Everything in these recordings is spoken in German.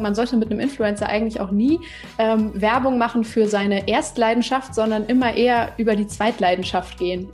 Man sollte mit einem Influencer eigentlich auch nie ähm, Werbung machen für seine Erstleidenschaft, sondern immer eher über die Zweitleidenschaft gehen.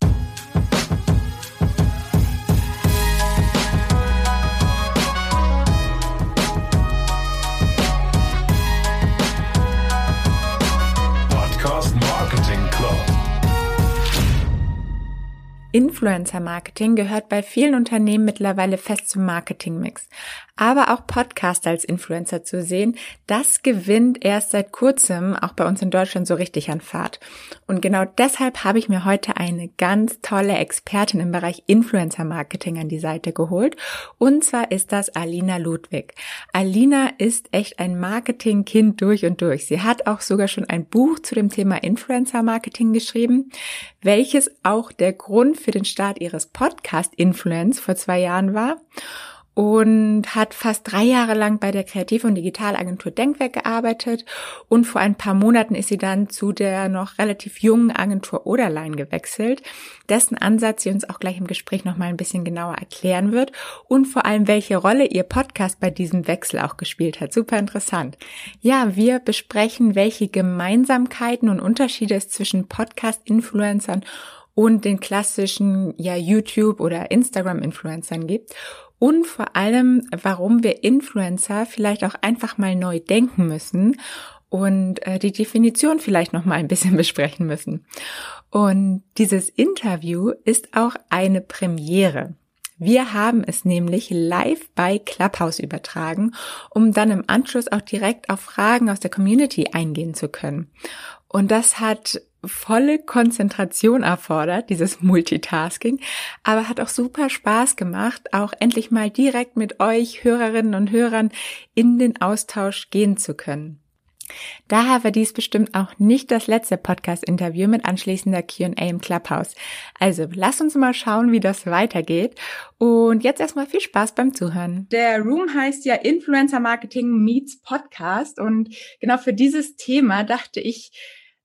Influencer Marketing gehört bei vielen Unternehmen mittlerweile fest zum Marketingmix. Aber auch Podcast als Influencer zu sehen, das gewinnt erst seit kurzem auch bei uns in Deutschland so richtig an Fahrt. Und genau deshalb habe ich mir heute eine ganz tolle Expertin im Bereich Influencer Marketing an die Seite geholt. Und zwar ist das Alina Ludwig. Alina ist echt ein Marketingkind durch und durch. Sie hat auch sogar schon ein Buch zu dem Thema Influencer Marketing geschrieben, welches auch der Grund für den Start ihres Podcast Influence vor zwei Jahren war und hat fast drei Jahre lang bei der Kreativ- und Digitalagentur Denkwerk gearbeitet und vor ein paar Monaten ist sie dann zu der noch relativ jungen Agentur Oderlein gewechselt, dessen Ansatz sie uns auch gleich im Gespräch noch mal ein bisschen genauer erklären wird und vor allem welche Rolle ihr Podcast bei diesem Wechsel auch gespielt hat. Super interessant. Ja, wir besprechen, welche Gemeinsamkeiten und Unterschiede es zwischen Podcast-Influencern und den klassischen ja YouTube oder Instagram Influencern gibt und vor allem, warum wir Influencer vielleicht auch einfach mal neu denken müssen und äh, die Definition vielleicht noch mal ein bisschen besprechen müssen. Und dieses Interview ist auch eine Premiere. Wir haben es nämlich live bei Clubhouse übertragen, um dann im Anschluss auch direkt auf Fragen aus der Community eingehen zu können. Und das hat volle Konzentration erfordert, dieses Multitasking, aber hat auch super Spaß gemacht, auch endlich mal direkt mit euch Hörerinnen und Hörern in den Austausch gehen zu können. Daher war dies bestimmt auch nicht das letzte Podcast-Interview mit anschließender Q&A im Clubhouse. Also lasst uns mal schauen, wie das weitergeht. Und jetzt erstmal viel Spaß beim Zuhören. Der Room heißt ja Influencer Marketing Meets Podcast. Und genau für dieses Thema dachte ich,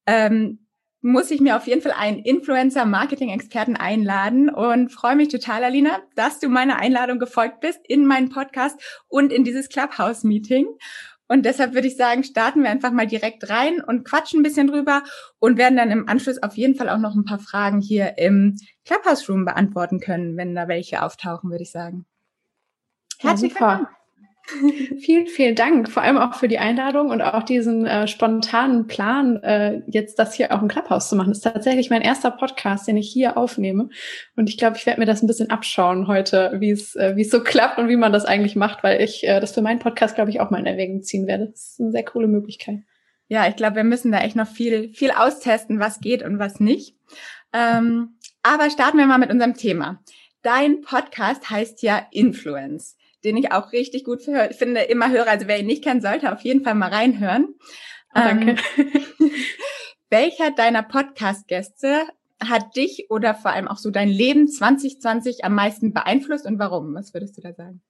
ähm, muss ich mir auf jeden Fall einen Influencer-Marketing-Experten einladen und freue mich total, Alina, dass du meiner Einladung gefolgt bist in meinen Podcast und in dieses Clubhouse-Meeting. Und deshalb würde ich sagen, starten wir einfach mal direkt rein und quatschen ein bisschen drüber und werden dann im Anschluss auf jeden Fall auch noch ein paar Fragen hier im Clubhouse-Room beantworten können, wenn da welche auftauchen, würde ich sagen. Herzlich willkommen. Vielen, vielen Dank, vor allem auch für die Einladung und auch diesen äh, spontanen Plan, äh, jetzt das hier auch im Clubhouse zu machen. Das ist tatsächlich mein erster Podcast, den ich hier aufnehme. Und ich glaube, ich werde mir das ein bisschen abschauen heute, wie es äh, wie es so klappt und wie man das eigentlich macht, weil ich äh, das für meinen Podcast, glaube ich, auch mal in Erwägung ziehen werde. Das ist eine sehr coole Möglichkeit. Ja, ich glaube, wir müssen da echt noch viel, viel austesten, was geht und was nicht. Ähm, aber starten wir mal mit unserem Thema. Dein Podcast heißt ja Influence den ich auch richtig gut für, finde, immer höre. Also wer ihn nicht kennt, sollte auf jeden Fall mal reinhören. Danke. Ähm, welcher deiner Podcast-Gäste hat dich oder vor allem auch so dein Leben 2020 am meisten beeinflusst und warum? Was würdest du da sagen?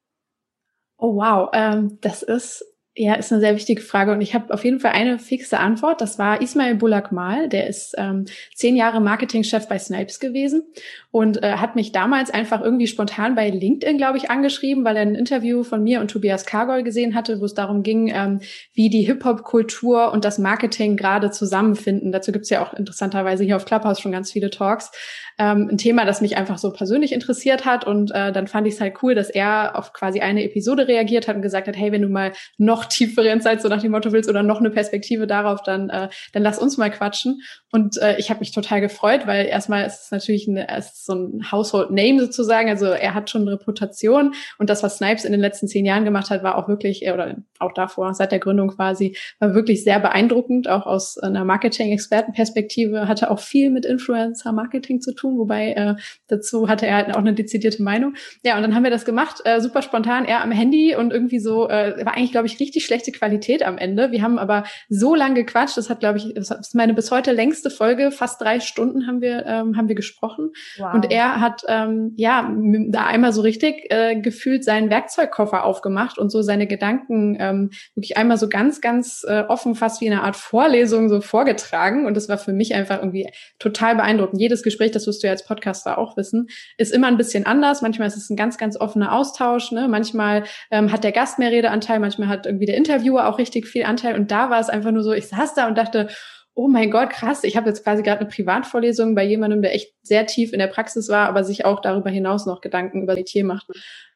Oh wow, ähm, das ist ja, ist eine sehr wichtige Frage und ich habe auf jeden Fall eine fixe Antwort. Das war Ismail Bulak-Mal, der ist ähm, zehn Jahre Marketingchef bei Snipes gewesen und äh, hat mich damals einfach irgendwie spontan bei LinkedIn, glaube ich, angeschrieben, weil er ein Interview von mir und Tobias Kargol gesehen hatte, wo es darum ging, ähm, wie die Hip-Hop-Kultur und das Marketing gerade zusammenfinden. Dazu gibt's ja auch interessanterweise hier auf Clubhouse schon ganz viele Talks ähm, ein Thema, das mich einfach so persönlich interessiert hat. Und äh, dann fand ich es halt cool, dass er auf quasi eine Episode reagiert hat und gesagt hat, hey, wenn du mal noch tiefere Insights so nach dem Motto willst oder noch eine Perspektive darauf, dann, äh, dann lass uns mal quatschen. Und äh, ich habe mich total gefreut, weil erstmal ist es natürlich ein, es ist so ein Household Name sozusagen. Also er hat schon eine Reputation und das, was Snipes in den letzten zehn Jahren gemacht hat, war auch wirklich, äh, oder auch davor, seit der Gründung quasi, war wirklich sehr beeindruckend, auch aus einer Marketing-Expertenperspektive, hatte auch viel mit Influencer-Marketing zu tun tun, wobei äh, dazu hatte er halt auch eine dezidierte Meinung. Ja, und dann haben wir das gemacht, äh, super spontan, er am Handy und irgendwie so, äh, war eigentlich, glaube ich, richtig schlechte Qualität am Ende. Wir haben aber so lang gequatscht, das hat, glaube ich, das ist meine bis heute längste Folge, fast drei Stunden haben wir, ähm, haben wir gesprochen. Wow. Und er hat ähm, ja da einmal so richtig äh, gefühlt seinen Werkzeugkoffer aufgemacht und so seine Gedanken ähm, wirklich einmal so ganz, ganz äh, offen, fast wie eine Art Vorlesung so vorgetragen. Und das war für mich einfach irgendwie total beeindruckend. Jedes Gespräch, das wirst du ja als Podcaster auch wissen, ist immer ein bisschen anders. Manchmal ist es ein ganz, ganz offener Austausch. Ne? Manchmal ähm, hat der Gast mehr Redeanteil, manchmal hat irgendwie der Interviewer auch richtig viel Anteil. Und da war es einfach nur so, ich saß da und dachte, oh mein Gott, krass, ich habe jetzt quasi gerade eine Privatvorlesung bei jemandem, der echt sehr tief in der Praxis war, aber sich auch darüber hinaus noch Gedanken über die Tier macht.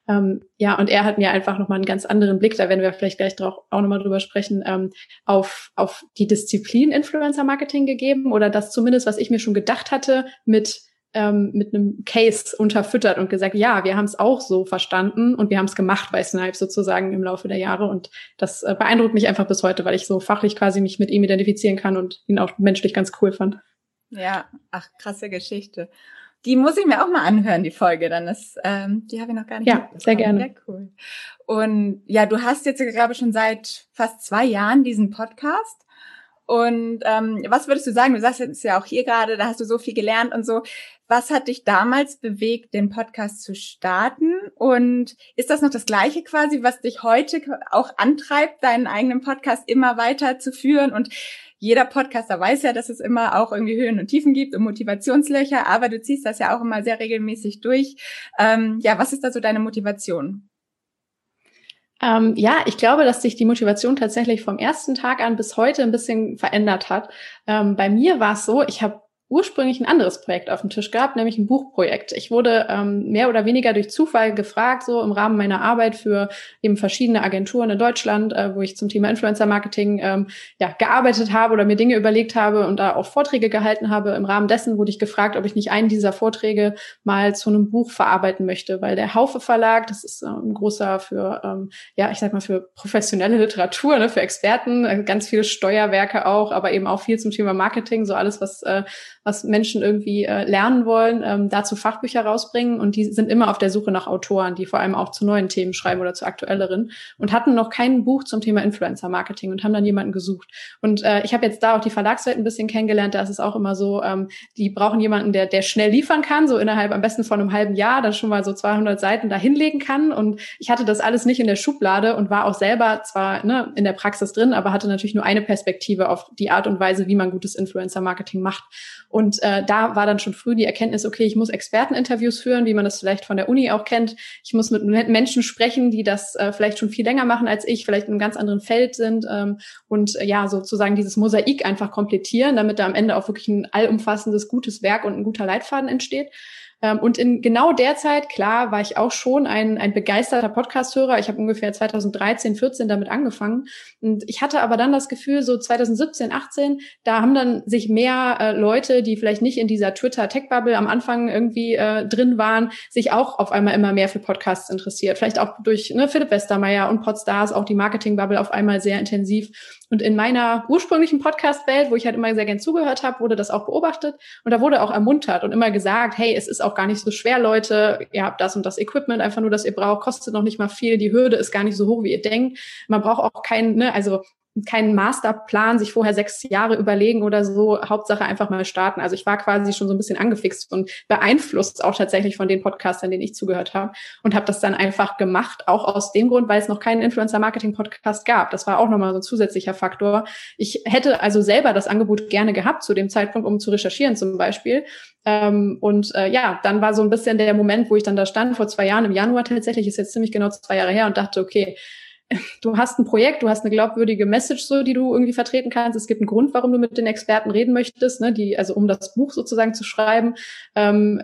Ähm, ja, und er hat mir einfach nochmal einen ganz anderen Blick, da werden wir vielleicht gleich auch nochmal drüber sprechen, ähm, auf, auf die Disziplin Influencer Marketing gegeben oder das zumindest, was ich mir schon gedacht hatte, mit ähm, mit einem Case unterfüttert und gesagt, ja, wir haben es auch so verstanden und wir haben es gemacht bei Snipe sozusagen im Laufe der Jahre. Und das äh, beeindruckt mich einfach bis heute, weil ich so fachlich quasi mich mit ihm identifizieren kann und ihn auch menschlich ganz cool fand. Ja, ach, krasse Geschichte. Die muss ich mir auch mal anhören, die Folge. Dann ist, ähm, die habe ich noch gar nicht. Ja, sehr gerne. Sehr cool. Und ja, du hast jetzt, glaube ich, schon seit fast zwei Jahren diesen Podcast. Und ähm, was würdest du sagen? Du sagst jetzt ja auch hier gerade, da hast du so viel gelernt und so. Was hat dich damals bewegt, den Podcast zu starten? Und ist das noch das Gleiche quasi, was dich heute auch antreibt, deinen eigenen Podcast immer weiter zu führen? Und jeder Podcaster weiß ja, dass es immer auch irgendwie Höhen und Tiefen gibt und Motivationslöcher, aber du ziehst das ja auch immer sehr regelmäßig durch. Ähm, ja, was ist da so deine Motivation? Ähm, ja, ich glaube, dass sich die Motivation tatsächlich vom ersten Tag an bis heute ein bisschen verändert hat. Ähm, bei mir war es so, ich habe ursprünglich ein anderes Projekt auf dem Tisch gehabt, nämlich ein Buchprojekt. Ich wurde ähm, mehr oder weniger durch Zufall gefragt, so im Rahmen meiner Arbeit für eben verschiedene Agenturen in Deutschland, äh, wo ich zum Thema Influencer Marketing ähm, ja, gearbeitet habe oder mir Dinge überlegt habe und da auch Vorträge gehalten habe. Im Rahmen dessen wurde ich gefragt, ob ich nicht einen dieser Vorträge mal zu einem Buch verarbeiten möchte, weil der Haufe Verlag, das ist äh, ein großer für, ähm, ja, ich sag mal für professionelle Literatur, ne, für Experten, äh, ganz viele Steuerwerke auch, aber eben auch viel zum Thema Marketing, so alles, was äh, was Menschen irgendwie äh, lernen wollen, ähm, dazu Fachbücher rausbringen und die sind immer auf der Suche nach Autoren, die vor allem auch zu neuen Themen schreiben oder zu aktuelleren und hatten noch kein Buch zum Thema Influencer Marketing und haben dann jemanden gesucht. Und äh, ich habe jetzt da auch die Verlagswelt ein bisschen kennengelernt, da ist es auch immer so, ähm, die brauchen jemanden, der, der schnell liefern kann, so innerhalb am besten von einem halben Jahr, dann schon mal so 200 Seiten da hinlegen kann und ich hatte das alles nicht in der Schublade und war auch selber zwar ne, in der Praxis drin, aber hatte natürlich nur eine Perspektive auf die Art und Weise, wie man gutes Influencer Marketing macht. Äh, da war dann schon früh die Erkenntnis, okay, ich muss Experteninterviews führen, wie man das vielleicht von der Uni auch kennt. Ich muss mit Menschen sprechen, die das äh, vielleicht schon viel länger machen als ich, vielleicht in einem ganz anderen Feld sind ähm, und äh, ja, sozusagen dieses Mosaik einfach komplettieren, damit da am Ende auch wirklich ein allumfassendes, gutes Werk und ein guter Leitfaden entsteht. Ähm, und in genau der Zeit, klar, war ich auch schon ein, ein begeisterter Podcast-Hörer. Ich habe ungefähr 2013, 14 damit angefangen. Und ich hatte aber dann das Gefühl, so 2017, 18, da haben dann sich mehr äh, Leute, die vielleicht nicht in dieser Twitter-Tech-Bubble am Anfang irgendwie äh, drin waren, sich auch auf einmal immer mehr für Podcasts interessiert. Vielleicht auch durch ne, Philipp Westermeier und Podstars, auch die Marketing-Bubble auf einmal sehr intensiv. Und in meiner ursprünglichen Podcast-Welt, wo ich halt immer sehr gern zugehört habe, wurde das auch beobachtet und da wurde auch ermuntert und immer gesagt, hey, es ist auch gar nicht so schwer, Leute, ihr habt das und das Equipment, einfach nur, das ihr braucht, kostet noch nicht mal viel, die Hürde ist gar nicht so hoch, wie ihr denkt. Man braucht auch keinen, ne, also keinen Masterplan, sich vorher sechs Jahre überlegen oder so. Hauptsache einfach mal starten. Also ich war quasi schon so ein bisschen angefixt und beeinflusst auch tatsächlich von den Podcastern, denen ich zugehört habe und habe das dann einfach gemacht, auch aus dem Grund, weil es noch keinen Influencer-Marketing-Podcast gab. Das war auch nochmal so ein zusätzlicher Faktor. Ich hätte also selber das Angebot gerne gehabt zu dem Zeitpunkt, um zu recherchieren zum Beispiel. Ähm, und äh, ja, dann war so ein bisschen der Moment, wo ich dann da stand, vor zwei Jahren im Januar tatsächlich, ist jetzt ziemlich genau zwei Jahre her und dachte, okay, du hast ein Projekt, du hast eine glaubwürdige Message, so die du irgendwie vertreten kannst. Es gibt einen Grund, warum du mit den Experten reden möchtest, ne, die also um das Buch sozusagen zu schreiben. Ähm,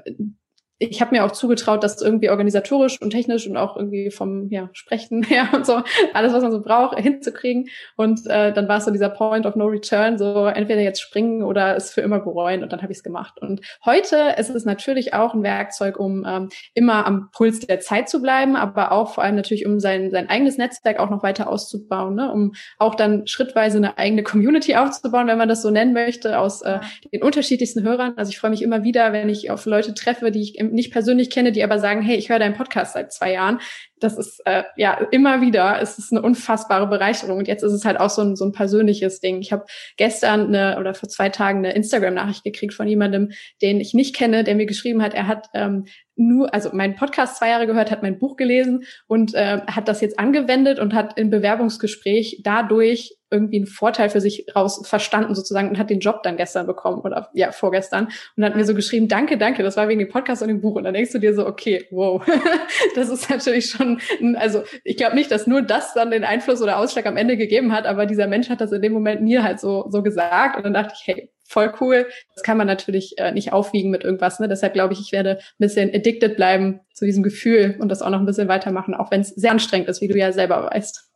ich habe mir auch zugetraut, das irgendwie organisatorisch und technisch und auch irgendwie vom ja, Sprechen her und so, alles, was man so braucht, hinzukriegen. Und äh, dann war es so dieser Point of No Return, so entweder jetzt springen oder es für immer bereuen. Und dann habe ich es gemacht. Und heute ist es natürlich auch ein Werkzeug, um ähm, immer am Puls der Zeit zu bleiben, aber auch vor allem natürlich, um sein, sein eigenes Netzwerk auch noch weiter auszubauen, ne? um auch dann schrittweise eine eigene Community aufzubauen, wenn man das so nennen möchte, aus äh, den unterschiedlichsten Hörern. Also ich freue mich immer wieder, wenn ich auf Leute treffe, die ich im nicht persönlich kenne, die aber sagen, hey, ich höre deinen Podcast seit zwei Jahren. Das ist äh, ja immer wieder, es ist eine unfassbare Bereicherung. Und jetzt ist es halt auch so ein, so ein persönliches Ding. Ich habe gestern eine, oder vor zwei Tagen eine Instagram-Nachricht gekriegt von jemandem, den ich nicht kenne, der mir geschrieben hat, er hat ähm, nur, also meinen Podcast zwei Jahre gehört, hat mein Buch gelesen und äh, hat das jetzt angewendet und hat im Bewerbungsgespräch dadurch irgendwie einen Vorteil für sich raus verstanden sozusagen und hat den Job dann gestern bekommen oder ja vorgestern und hat mir so geschrieben, danke, danke, das war wegen dem Podcast und dem Buch und dann denkst du dir so, okay, wow, das ist natürlich schon, also ich glaube nicht, dass nur das dann den Einfluss oder Ausschlag am Ende gegeben hat, aber dieser Mensch hat das in dem Moment mir halt so so gesagt und dann dachte ich, hey, voll cool. Das kann man natürlich äh, nicht aufwiegen mit irgendwas. Ne? Deshalb glaube ich, ich werde ein bisschen addicted bleiben zu diesem Gefühl und das auch noch ein bisschen weitermachen, auch wenn es sehr anstrengend ist, wie du ja selber weißt.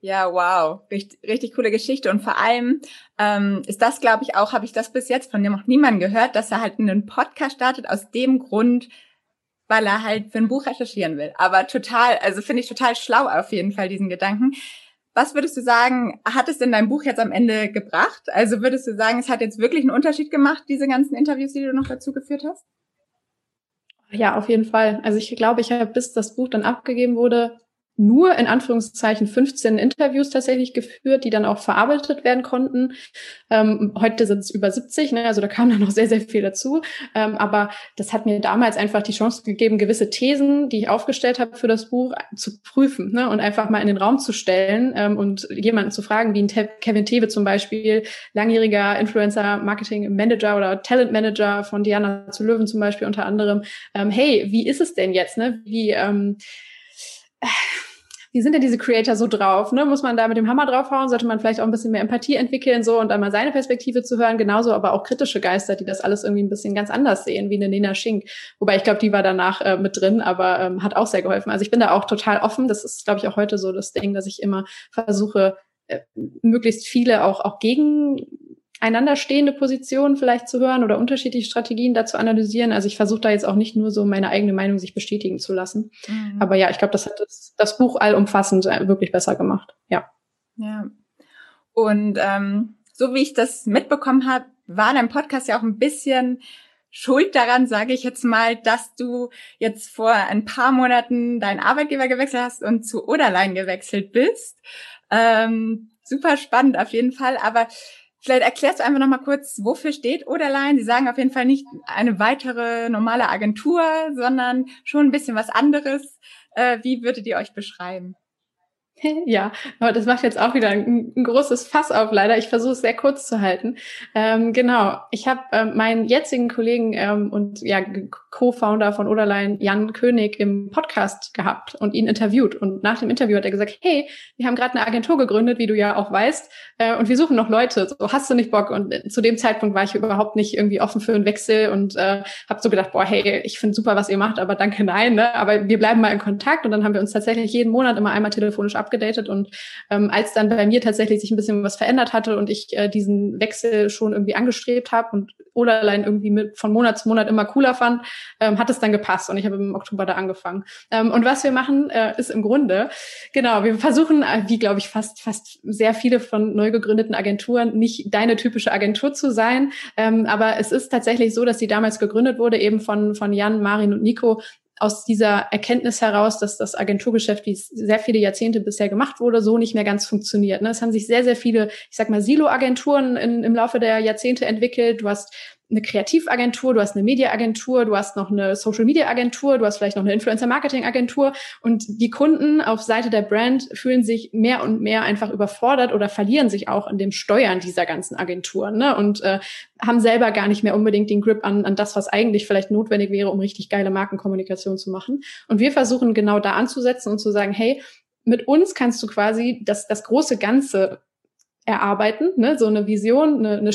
Ja, wow, richtig, richtig coole Geschichte und vor allem ähm, ist das, glaube ich, auch habe ich das bis jetzt von dem noch niemand gehört, dass er halt einen Podcast startet aus dem Grund, weil er halt für ein Buch recherchieren will. Aber total, also finde ich total schlau auf jeden Fall diesen Gedanken. Was würdest du sagen, hat es denn dein Buch jetzt am Ende gebracht? Also würdest du sagen, es hat jetzt wirklich einen Unterschied gemacht, diese ganzen Interviews, die du noch dazu geführt hast? Ja, auf jeden Fall. Also ich glaube, ich habe, bis das Buch dann abgegeben wurde, nur in Anführungszeichen 15 Interviews tatsächlich geführt, die dann auch verarbeitet werden konnten. Ähm, heute sind es über 70, ne? also da kam dann noch sehr, sehr viel dazu. Ähm, aber das hat mir damals einfach die Chance gegeben, gewisse Thesen, die ich aufgestellt habe für das Buch, zu prüfen ne? und einfach mal in den Raum zu stellen ähm, und jemanden zu fragen, wie ein Te Kevin Tewe zum Beispiel, langjähriger Influencer, Marketing Manager oder Talent Manager von Diana zu Löwen zum Beispiel unter anderem. Ähm, hey, wie ist es denn jetzt? Ne? Wie ähm, wie sind denn diese Creator so drauf? Ne? Muss man da mit dem Hammer draufhauen? Sollte man vielleicht auch ein bisschen mehr Empathie entwickeln, so und dann mal seine Perspektive zu hören? Genauso aber auch kritische Geister, die das alles irgendwie ein bisschen ganz anders sehen, wie eine Nina Schink. Wobei ich glaube, die war danach äh, mit drin, aber ähm, hat auch sehr geholfen. Also ich bin da auch total offen. Das ist, glaube ich, auch heute so das Ding, dass ich immer versuche, äh, möglichst viele auch, auch gegen einander stehende Positionen vielleicht zu hören oder unterschiedliche Strategien dazu analysieren. Also ich versuche da jetzt auch nicht nur so meine eigene Meinung sich bestätigen zu lassen. Mhm. Aber ja, ich glaube, das hat das, das, Buch allumfassend äh, wirklich besser gemacht. Ja. Ja. Und ähm, so wie ich das mitbekommen habe, war dein Podcast ja auch ein bisschen schuld daran, sage ich jetzt mal, dass du jetzt vor ein paar Monaten deinen Arbeitgeber gewechselt hast und zu Oderlein gewechselt bist. Ähm, super spannend auf jeden Fall. Aber Vielleicht erklärst du einfach nochmal kurz, wofür steht Oderlein? Sie sagen auf jeden Fall nicht eine weitere normale Agentur, sondern schon ein bisschen was anderes. Äh, wie würdet ihr euch beschreiben? Ja, aber das macht jetzt auch wieder ein, ein großes Fass auf, leider. Ich versuche es sehr kurz zu halten. Ähm, genau, ich habe ähm, meinen jetzigen Kollegen ähm, und ja Co-Founder von Oderlein, Jan König, im Podcast gehabt und ihn interviewt. Und nach dem Interview hat er gesagt, hey, wir haben gerade eine Agentur gegründet, wie du ja auch weißt, äh, und wir suchen noch Leute. So, hast du nicht Bock? Und äh, zu dem Zeitpunkt war ich überhaupt nicht irgendwie offen für einen Wechsel und äh, habe so gedacht, boah, hey, ich finde super, was ihr macht, aber danke, nein. Ne? Aber wir bleiben mal in Kontakt. Und dann haben wir uns tatsächlich jeden Monat immer einmal telefonisch abgedatet und ähm, als dann bei mir tatsächlich sich ein bisschen was verändert hatte und ich äh, diesen Wechsel schon irgendwie angestrebt habe und Oderlein irgendwie mit von Monat zu Monat immer cooler fand, ähm, hat es dann gepasst und ich habe im Oktober da angefangen. Ähm, und was wir machen, äh, ist im Grunde, genau, wir versuchen, äh, wie glaube ich fast fast sehr viele von neu gegründeten Agenturen, nicht deine typische Agentur zu sein, ähm, aber es ist tatsächlich so, dass sie damals gegründet wurde, eben von von Jan, Marin und Nico, aus dieser Erkenntnis heraus, dass das Agenturgeschäft, wie es sehr viele Jahrzehnte bisher gemacht wurde, so nicht mehr ganz funktioniert. Ne? Es haben sich sehr, sehr viele, ich sag mal, Silo-Agenturen im Laufe der Jahrzehnte entwickelt. Du hast eine Kreativagentur, du hast eine Mediaagentur, du hast noch eine Social Media Agentur, du hast vielleicht noch eine Influencer Marketing Agentur und die Kunden auf Seite der Brand fühlen sich mehr und mehr einfach überfordert oder verlieren sich auch in dem Steuern dieser ganzen Agenturen ne? und äh, haben selber gar nicht mehr unbedingt den Grip an, an das, was eigentlich vielleicht notwendig wäre, um richtig geile Markenkommunikation zu machen. Und wir versuchen genau da anzusetzen und zu sagen, hey, mit uns kannst du quasi das, das große Ganze erarbeiten, ne? so eine Vision, eine, eine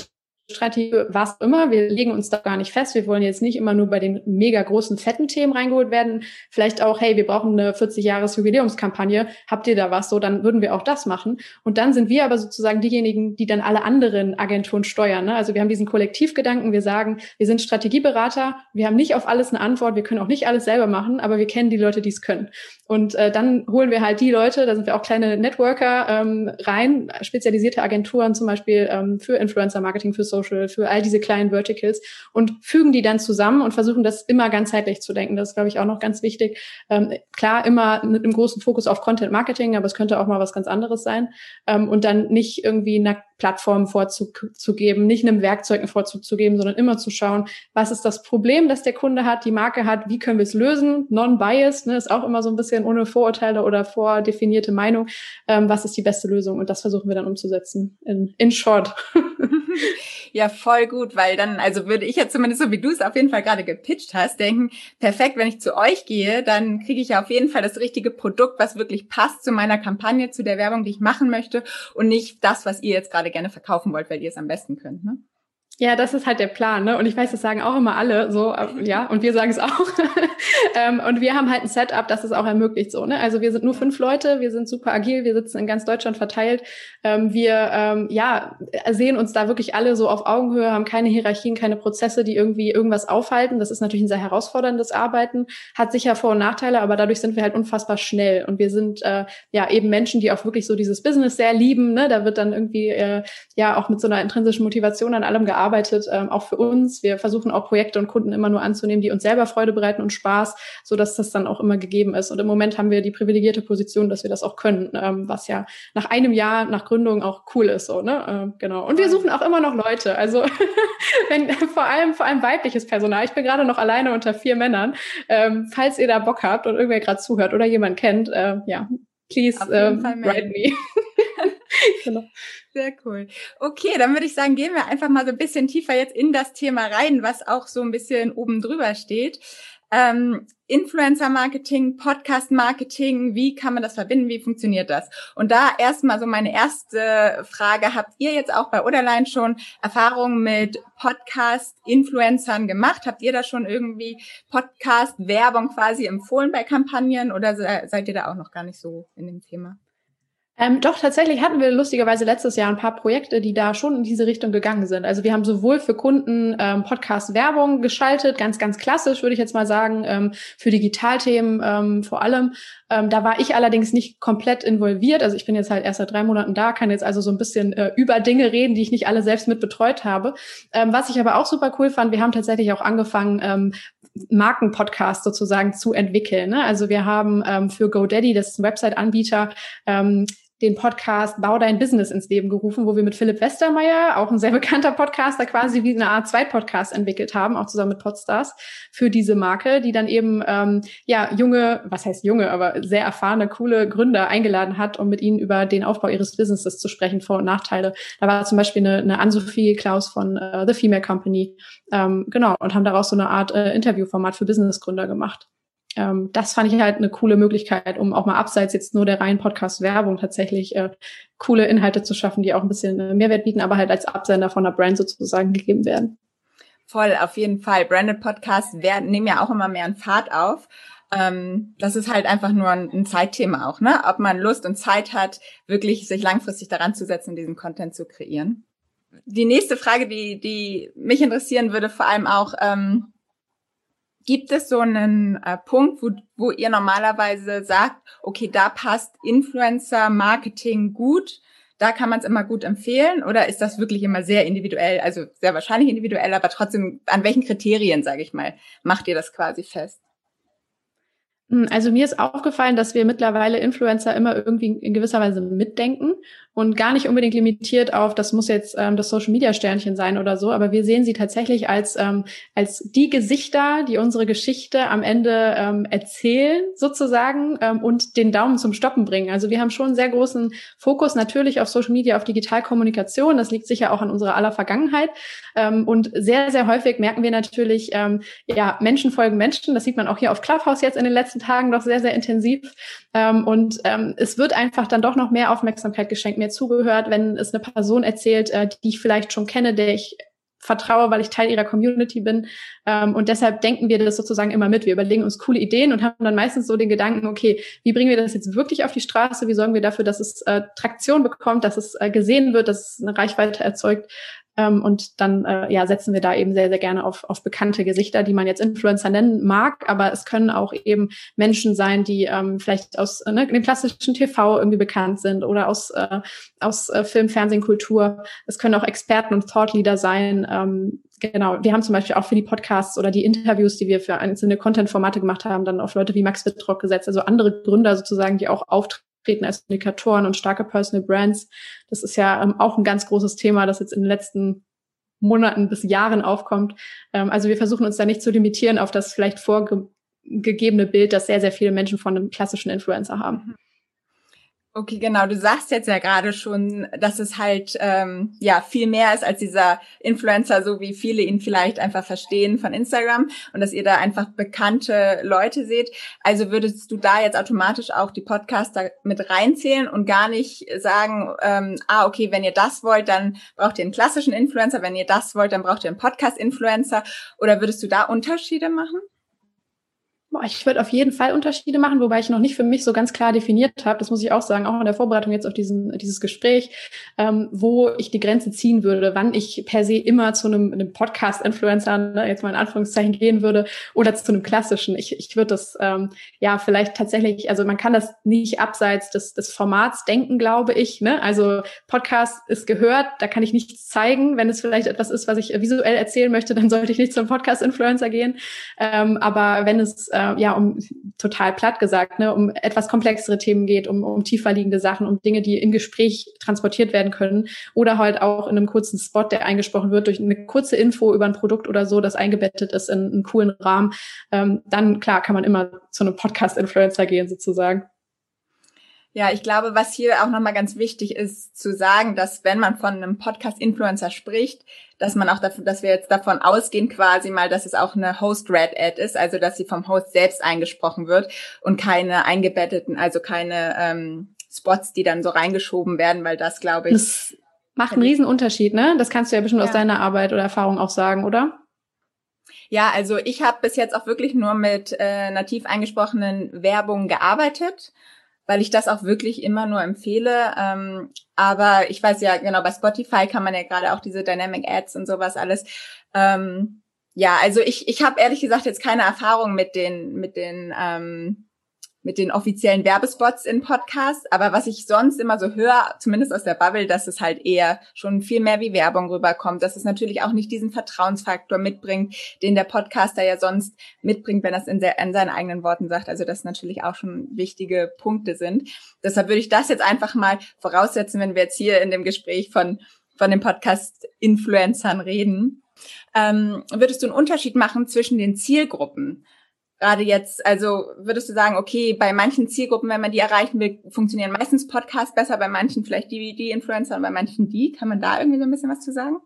Strategie, was immer. Wir legen uns da gar nicht fest. Wir wollen jetzt nicht immer nur bei den mega großen, fetten Themen reingeholt werden. Vielleicht auch, hey, wir brauchen eine 40-Jahres-Jubiläumskampagne. Habt ihr da was? So, dann würden wir auch das machen. Und dann sind wir aber sozusagen diejenigen, die dann alle anderen Agenturen steuern. Ne? Also wir haben diesen Kollektivgedanken. Wir sagen, wir sind Strategieberater. Wir haben nicht auf alles eine Antwort. Wir können auch nicht alles selber machen, aber wir kennen die Leute, die es können. Und äh, dann holen wir halt die Leute, da sind wir auch kleine Networker ähm, rein, spezialisierte Agenturen zum Beispiel ähm, für Influencer-Marketing, für Social, für all diese kleinen Verticals und fügen die dann zusammen und versuchen das immer ganzheitlich zu denken. Das ist, glaube ich, auch noch ganz wichtig. Ähm, klar, immer mit einem großen Fokus auf Content Marketing, aber es könnte auch mal was ganz anderes sein. Ähm, und dann nicht irgendwie einer Plattform vorzugeben, nicht einem Werkzeug einen Vorzug zu geben, sondern immer zu schauen, was ist das Problem, das der Kunde hat, die Marke hat, wie können wir es lösen, non-biased, ne, ist auch immer so ein bisschen ohne Vorurteile oder vordefinierte Meinung, ähm, was ist die beste Lösung? Und das versuchen wir dann umzusetzen, in, in short. Ja, voll gut, weil dann, also würde ich jetzt zumindest so wie du es auf jeden Fall gerade gepitcht hast, denken, perfekt, wenn ich zu euch gehe, dann kriege ich ja auf jeden Fall das richtige Produkt, was wirklich passt zu meiner Kampagne, zu der Werbung, die ich machen möchte und nicht das, was ihr jetzt gerade gerne verkaufen wollt, weil ihr es am besten könnt. Ne? Ja, das ist halt der Plan, ne? Und ich weiß, das sagen auch immer alle, so, äh, ja, und wir sagen es auch. ähm, und wir haben halt ein Setup, das es auch ermöglicht, so, ne? Also wir sind nur fünf Leute, wir sind super agil, wir sitzen in ganz Deutschland verteilt. Ähm, wir, ähm, ja, sehen uns da wirklich alle so auf Augenhöhe, haben keine Hierarchien, keine Prozesse, die irgendwie irgendwas aufhalten. Das ist natürlich ein sehr herausforderndes Arbeiten, hat sicher Vor- und Nachteile, aber dadurch sind wir halt unfassbar schnell. Und wir sind, äh, ja, eben Menschen, die auch wirklich so dieses Business sehr lieben, ne? Da wird dann irgendwie, äh, ja, auch mit so einer intrinsischen Motivation an allem gearbeitet arbeitet, ähm, auch für uns. Wir versuchen auch Projekte und Kunden immer nur anzunehmen, die uns selber Freude bereiten und Spaß, so dass das dann auch immer gegeben ist. Und im Moment haben wir die privilegierte Position, dass wir das auch können, ähm, was ja nach einem Jahr nach Gründung auch cool ist, so ne, ähm, genau. Und wir suchen auch immer noch Leute, also wenn vor allem vor allem weibliches Personal. Ich bin gerade noch alleine unter vier Männern. Ähm, falls ihr da Bock habt und irgendwer gerade zuhört oder jemand kennt, äh, ja, please äh, write me. genau. Sehr cool. Okay, dann würde ich sagen, gehen wir einfach mal so ein bisschen tiefer jetzt in das Thema rein, was auch so ein bisschen oben drüber steht. Ähm, Influencer-Marketing, Podcast-Marketing, wie kann man das verbinden, wie funktioniert das? Und da erstmal so meine erste Frage, habt ihr jetzt auch bei Oderline schon Erfahrungen mit Podcast-Influencern gemacht? Habt ihr da schon irgendwie Podcast-Werbung quasi empfohlen bei Kampagnen oder seid ihr da auch noch gar nicht so in dem Thema? Ähm, doch, tatsächlich hatten wir lustigerweise letztes Jahr ein paar Projekte, die da schon in diese Richtung gegangen sind. Also wir haben sowohl für Kunden ähm, Podcast-Werbung geschaltet, ganz, ganz klassisch, würde ich jetzt mal sagen, ähm, für Digitalthemen ähm, vor allem. Ähm, da war ich allerdings nicht komplett involviert. Also ich bin jetzt halt erst seit drei Monaten da, kann jetzt also so ein bisschen äh, über Dinge reden, die ich nicht alle selbst mit betreut habe. Ähm, was ich aber auch super cool fand, wir haben tatsächlich auch angefangen, ähm, Markenpodcast sozusagen zu entwickeln. Ne? Also wir haben ähm, für GoDaddy, das ist ein Website-Anbieter, ähm, den Podcast Bau dein Business ins Leben gerufen, wo wir mit Philipp Westermeier, auch ein sehr bekannter Podcaster, quasi wie eine Art Zweitpodcast entwickelt haben, auch zusammen mit Podstars für diese Marke, die dann eben ähm, ja junge, was heißt junge, aber sehr erfahrene, coole Gründer eingeladen hat, um mit ihnen über den Aufbau ihres Businesses zu sprechen, Vor- und Nachteile. Da war zum Beispiel eine, eine Ann-Sophie Klaus von äh, The Female Company, ähm, genau, und haben daraus so eine Art äh, Interviewformat für Businessgründer gemacht ähm, das fand ich halt eine coole Möglichkeit, um auch mal abseits jetzt nur der reinen Podcast-Werbung tatsächlich äh, coole Inhalte zu schaffen, die auch ein bisschen äh, Mehrwert bieten, aber halt als Absender von der Brand sozusagen gegeben werden. Voll, auf jeden Fall. Branded Podcasts werden, nehmen ja auch immer mehr an Fahrt auf. Ähm, das ist halt einfach nur ein, ein Zeitthema auch, ne? Ob man Lust und Zeit hat, wirklich sich langfristig daran zu setzen, diesen Content zu kreieren. Die nächste Frage, die, die mich interessieren würde, vor allem auch, ähm, Gibt es so einen äh, Punkt, wo, wo ihr normalerweise sagt, okay, da passt Influencer-Marketing gut, da kann man es immer gut empfehlen? Oder ist das wirklich immer sehr individuell, also sehr wahrscheinlich individuell, aber trotzdem, an welchen Kriterien, sage ich mal, macht ihr das quasi fest? Hm, also mir ist aufgefallen, dass wir mittlerweile Influencer immer irgendwie in gewisser Weise mitdenken und gar nicht unbedingt limitiert auf, das muss jetzt ähm, das Social Media Sternchen sein oder so, aber wir sehen sie tatsächlich als ähm, als die Gesichter, die unsere Geschichte am Ende ähm, erzählen sozusagen ähm, und den Daumen zum Stoppen bringen. Also wir haben schon einen sehr großen Fokus natürlich auf Social Media, auf Digitalkommunikation. Das liegt sicher auch an unserer aller Vergangenheit ähm, und sehr sehr häufig merken wir natürlich, ähm, ja Menschen folgen Menschen. Das sieht man auch hier auf Clubhouse jetzt in den letzten Tagen noch sehr sehr intensiv ähm, und ähm, es wird einfach dann doch noch mehr Aufmerksamkeit geschenkt mir zugehört, wenn es eine Person erzählt, äh, die ich vielleicht schon kenne, der ich vertraue, weil ich Teil ihrer Community bin. Ähm, und deshalb denken wir das sozusagen immer mit. Wir überlegen uns coole Ideen und haben dann meistens so den Gedanken, okay, wie bringen wir das jetzt wirklich auf die Straße? Wie sorgen wir dafür, dass es äh, Traktion bekommt, dass es äh, gesehen wird, dass es eine Reichweite erzeugt? Ähm, und dann äh, ja, setzen wir da eben sehr, sehr gerne auf, auf bekannte Gesichter, die man jetzt Influencer nennen mag, aber es können auch eben Menschen sein, die ähm, vielleicht aus äh, ne, dem klassischen TV irgendwie bekannt sind oder aus, äh, aus äh, Film, Fernsehen, Kultur. Es können auch Experten und Thoughtleader sein. Ähm, genau, wir haben zum Beispiel auch für die Podcasts oder die Interviews, die wir für einzelne Content-Formate gemacht haben, dann auf Leute wie Max Wittrock gesetzt, also andere Gründer sozusagen, die auch auftreten als Indikatoren und starke Personal Brands. Das ist ja ähm, auch ein ganz großes Thema, das jetzt in den letzten Monaten bis Jahren aufkommt. Ähm, also wir versuchen uns da nicht zu limitieren auf das vielleicht vorgegebene Bild, das sehr, sehr viele Menschen von einem klassischen Influencer haben. Mhm. Okay, genau. Du sagst jetzt ja gerade schon, dass es halt ähm, ja viel mehr ist als dieser Influencer, so wie viele ihn vielleicht einfach verstehen von Instagram und dass ihr da einfach bekannte Leute seht. Also würdest du da jetzt automatisch auch die Podcaster mit reinzählen und gar nicht sagen, ähm, ah okay, wenn ihr das wollt, dann braucht ihr einen klassischen Influencer. Wenn ihr das wollt, dann braucht ihr einen Podcast-Influencer. Oder würdest du da Unterschiede machen? Ich würde auf jeden Fall Unterschiede machen, wobei ich noch nicht für mich so ganz klar definiert habe. Das muss ich auch sagen, auch in der Vorbereitung jetzt auf diesen, dieses Gespräch, ähm, wo ich die Grenze ziehen würde, wann ich per se immer zu einem, einem Podcast-Influencer, ne, jetzt mal in Anführungszeichen gehen würde, oder zu einem klassischen. Ich, ich würde das ähm, ja vielleicht tatsächlich, also man kann das nicht abseits des, des Formats denken, glaube ich. Ne? Also Podcast ist gehört, da kann ich nichts zeigen. Wenn es vielleicht etwas ist, was ich visuell erzählen möchte, dann sollte ich nicht zum Podcast-Influencer gehen. Ähm, aber wenn es äh, ja um total platt gesagt, ne, um etwas komplexere Themen geht, um, um tiefer liegende Sachen, um Dinge, die im Gespräch transportiert werden können oder halt auch in einem kurzen Spot, der eingesprochen wird durch eine kurze Info über ein Produkt oder so, das eingebettet ist in einen coolen Rahmen, ähm, dann klar kann man immer zu einem Podcast-Influencer gehen sozusagen. Ja, ich glaube, was hier auch nochmal ganz wichtig ist, zu sagen, dass wenn man von einem Podcast-Influencer spricht, dass man auch dafür, dass wir jetzt davon ausgehen quasi mal, dass es auch eine Host-Red-Ad ist, also dass sie vom Host selbst eingesprochen wird und keine eingebetteten, also keine ähm, Spots, die dann so reingeschoben werden, weil das glaube ich. Das macht einen riesen Unterschied, ne? Das kannst du ja bestimmt ja. aus deiner Arbeit oder Erfahrung auch sagen, oder? Ja, also ich habe bis jetzt auch wirklich nur mit äh, nativ eingesprochenen Werbungen gearbeitet weil ich das auch wirklich immer nur empfehle. Ähm, aber ich weiß ja, genau, bei Spotify kann man ja gerade auch diese Dynamic Ads und sowas alles. Ähm, ja, also ich, ich habe ehrlich gesagt jetzt keine Erfahrung mit den, mit den ähm, mit den offiziellen Werbespots in Podcasts. Aber was ich sonst immer so höre, zumindest aus der Bubble, dass es halt eher schon viel mehr wie Werbung rüberkommt, dass es natürlich auch nicht diesen Vertrauensfaktor mitbringt, den der Podcaster ja sonst mitbringt, wenn er es in, in seinen eigenen Worten sagt. Also das natürlich auch schon wichtige Punkte sind. Deshalb würde ich das jetzt einfach mal voraussetzen, wenn wir jetzt hier in dem Gespräch von, von den Podcast-Influencern reden. Ähm, würdest du einen Unterschied machen zwischen den Zielgruppen? Gerade jetzt, also würdest du sagen, okay, bei manchen Zielgruppen, wenn man die erreichen will, funktionieren meistens Podcasts besser, bei manchen vielleicht die, die Influencer und bei manchen die. Kann man da irgendwie so ein bisschen was zu sagen?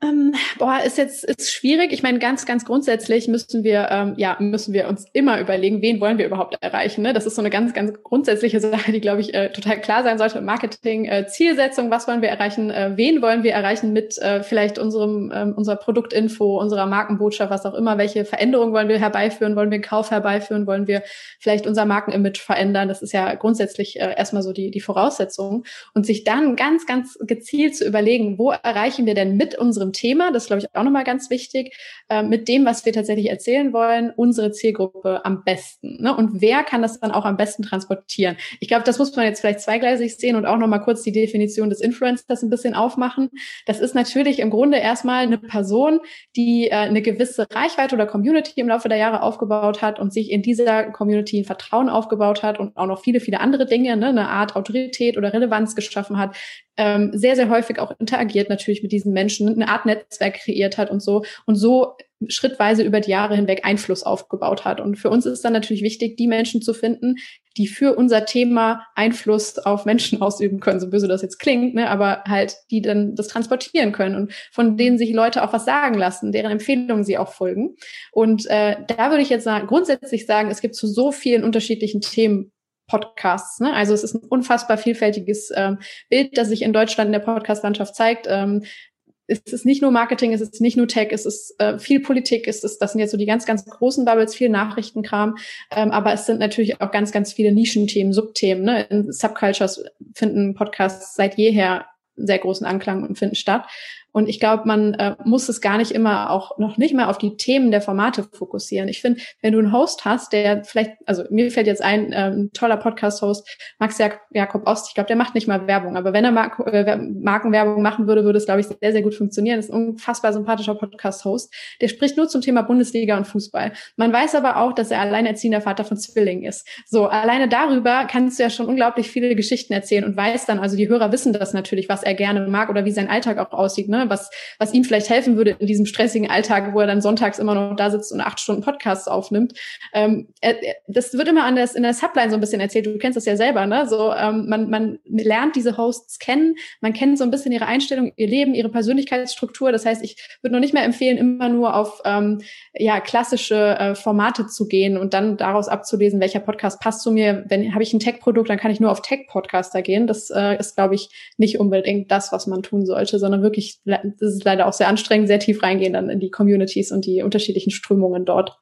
Ähm, boah, ist jetzt ist schwierig. Ich meine, ganz, ganz grundsätzlich müssen wir, ähm, ja, müssen wir uns immer überlegen, wen wollen wir überhaupt erreichen. Ne? Das ist so eine ganz, ganz grundsätzliche Sache, die, glaube ich, äh, total klar sein sollte. Marketing, äh, Zielsetzung, was wollen wir erreichen, äh, wen wollen wir erreichen mit äh, vielleicht unserem, ähm, unserer Produktinfo, unserer Markenbotschaft, was auch immer, welche Veränderungen wollen wir herbeiführen, wollen wir einen Kauf herbeiführen, wollen wir vielleicht unser Markenimage verändern. Das ist ja grundsätzlich äh, erstmal so die, die Voraussetzung. Und sich dann ganz, ganz gezielt zu überlegen, wo erreichen wir denn mit unserem unserem Thema, das glaube ich auch nochmal ganz wichtig, äh, mit dem, was wir tatsächlich erzählen wollen, unsere Zielgruppe am besten. Ne? Und wer kann das dann auch am besten transportieren? Ich glaube, das muss man jetzt vielleicht zweigleisig sehen und auch nochmal kurz die Definition des Influencers ein bisschen aufmachen. Das ist natürlich im Grunde erstmal eine Person, die äh, eine gewisse Reichweite oder Community im Laufe der Jahre aufgebaut hat und sich in dieser Community ein Vertrauen aufgebaut hat und auch noch viele, viele andere Dinge, ne, eine Art Autorität oder Relevanz geschaffen hat, ähm, sehr, sehr häufig auch interagiert natürlich mit diesen Menschen, eine Art Netzwerk kreiert hat und so und so schrittweise über die Jahre hinweg Einfluss aufgebaut hat. Und für uns ist dann natürlich wichtig, die Menschen zu finden, die für unser Thema Einfluss auf Menschen ausüben können, so böse das jetzt klingt, ne, aber halt, die dann das transportieren können und von denen sich Leute auch was sagen lassen, deren Empfehlungen sie auch folgen. Und äh, da würde ich jetzt sagen, grundsätzlich sagen, es gibt zu so vielen unterschiedlichen Themen Podcasts. Ne? Also es ist ein unfassbar vielfältiges ähm, Bild, das sich in Deutschland in der Podcast-Landschaft zeigt. Ähm, es ist nicht nur Marketing, es ist nicht nur Tech, es ist äh, viel Politik, es ist, das sind jetzt so die ganz, ganz großen Bubbles, viel Nachrichtenkram, ähm, aber es sind natürlich auch ganz, ganz viele Nischenthemen, Subthemen. Ne? In Subcultures finden Podcasts seit jeher sehr großen Anklang und finden statt. Und ich glaube, man äh, muss es gar nicht immer auch noch nicht mal auf die Themen der Formate fokussieren. Ich finde, wenn du einen Host hast, der vielleicht, also mir fällt jetzt ein, äh, ein toller Podcast-Host, Max Jakob Ost, ich glaube, der macht nicht mal Werbung, aber wenn er Mark äh, Markenwerbung machen würde, würde es, glaube ich, sehr, sehr gut funktionieren. Das ist ein unfassbar sympathischer Podcast-Host. Der spricht nur zum Thema Bundesliga und Fußball. Man weiß aber auch, dass er alleinerziehender Vater von Zwillingen ist. So, alleine darüber kannst du ja schon unglaublich viele Geschichten erzählen und weiß dann, also die Hörer wissen das natürlich, was er gerne mag oder wie sein Alltag auch aussieht, ne? Was, was ihm vielleicht helfen würde in diesem stressigen Alltag, wo er dann sonntags immer noch da sitzt und acht Stunden Podcasts aufnimmt. Ähm, er, das wird immer anders in der Subline so ein bisschen erzählt. Du kennst das ja selber, ne? So, ähm, man, man lernt diese Hosts kennen, man kennt so ein bisschen ihre Einstellung, ihr Leben, ihre Persönlichkeitsstruktur. Das heißt, ich würde noch nicht mehr empfehlen, immer nur auf ähm, ja klassische äh, Formate zu gehen und dann daraus abzulesen, welcher Podcast passt zu mir. Wenn habe ich ein Tech-Produkt, dann kann ich nur auf Tech-Podcaster gehen. Das äh, ist, glaube ich, nicht unbedingt das, was man tun sollte, sondern wirklich, das ist leider auch sehr anstrengend, sehr tief reingehen dann in die Communities und die unterschiedlichen Strömungen dort.